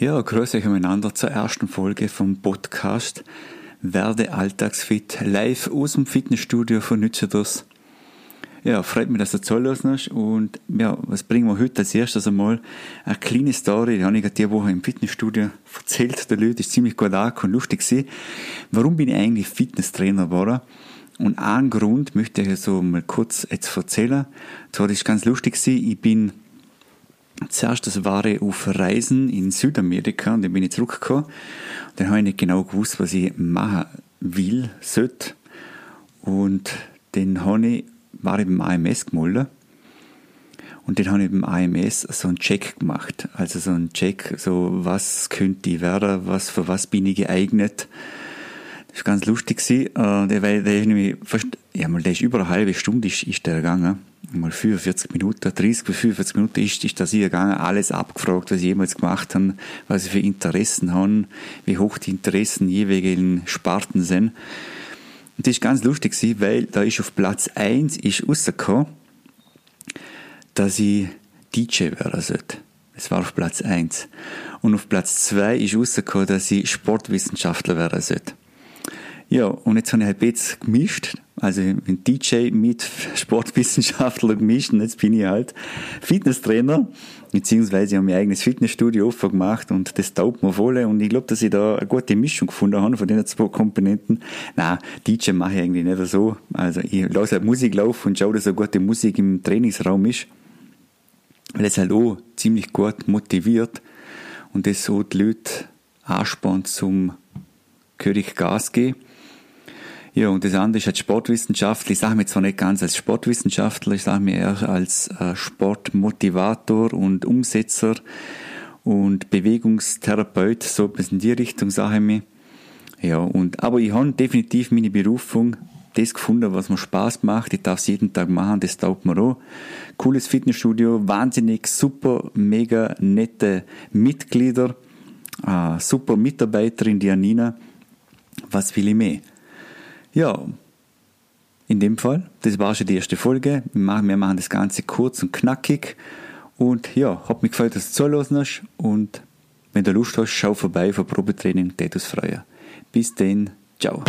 Ja, grüße euch miteinander zur ersten Folge vom Podcast Werde Alltagsfit live aus dem Fitnessstudio von Nützeders. Ja, freut mich, dass du zulassen hast. Und ja, was bringen wir heute als erstes einmal? Eine kleine Story, die habe ich diese Woche im Fitnessstudio erzählt. Der Leute ist ziemlich gut angekommen, lustig gewesen. Warum bin ich eigentlich Fitnesstrainer geworden? Und einen Grund möchte ich so mal kurz jetzt erzählen. Das war ganz lustig gewesen. Ich bin Zuerst das war ich auf Reisen in Südamerika und dann bin ich zurückgekommen. Dann habe ich nicht genau gewusst, was ich machen will, sollte. Und dann habe ich, war ich beim AMS gemeldet. Und dann habe ich beim AMS so einen Check gemacht. Also so einen Check, so was könnte ich werden, was, für was bin ich geeignet. Das war ganz lustig. Äh, der, der ist nämlich fast, ja, mal, der ist über eine halbe Stunde ist, ist der gegangen mal 45 Minuten, 30 bis 45 Minuten ist, ist das hier gegangen, alles abgefragt, was ich jemals gemacht habe, was ich für Interessen habe, wie hoch die Interessen jeweiligen Sparten sind. Und das ist ganz lustig, weil da ist auf Platz 1 ist rausgekommen, dass ich DJ werden sollte. Das war auf Platz 1. Und auf Platz 2 ist rausgekommen, dass ich Sportwissenschaftler werden sollte. Ja, und jetzt habe ich halt jetzt gemischt, also ein DJ mit Sportwissenschaftler gemischt und jetzt bin ich halt Fitnesstrainer, beziehungsweise habe mein eigenes Fitnessstudio offen gemacht und das taugt mir voll und ich glaube, dass ich da eine gute Mischung gefunden habe von den zwei Komponenten. Na, DJ mache ich eigentlich nicht so, also ich lasse halt Musik laufen und schaue, dass eine gute Musik im Trainingsraum ist, weil es halt auch ziemlich gut motiviert und das so die Leute anspannt zum König Gas geben. Ja, und das andere ist halt Sportwissenschaftler. Ich sage mir zwar nicht ganz als Sportwissenschaftler, ich sage mir eher als äh, Sportmotivator und Umsetzer und Bewegungstherapeut, so bisschen in die Richtung sage ich mir. Ja, und, aber ich habe definitiv meine Berufung, das gefunden, was mir Spaß macht. Ich darf es jeden Tag machen, das taugt mir auch. Cooles Fitnessstudio, wahnsinnig super, mega nette Mitglieder, äh, super Mitarbeiterin, die Anina. Was will ich mehr? Ja, in dem Fall, das war schon die erste Folge. Wir machen, das Ganze kurz und knackig. Und ja, hat mich gefreut, dass du zulassen hast. Und wenn du Lust hast, schau vorbei für Probetraining, Tatus Freier. Bis dann, ciao.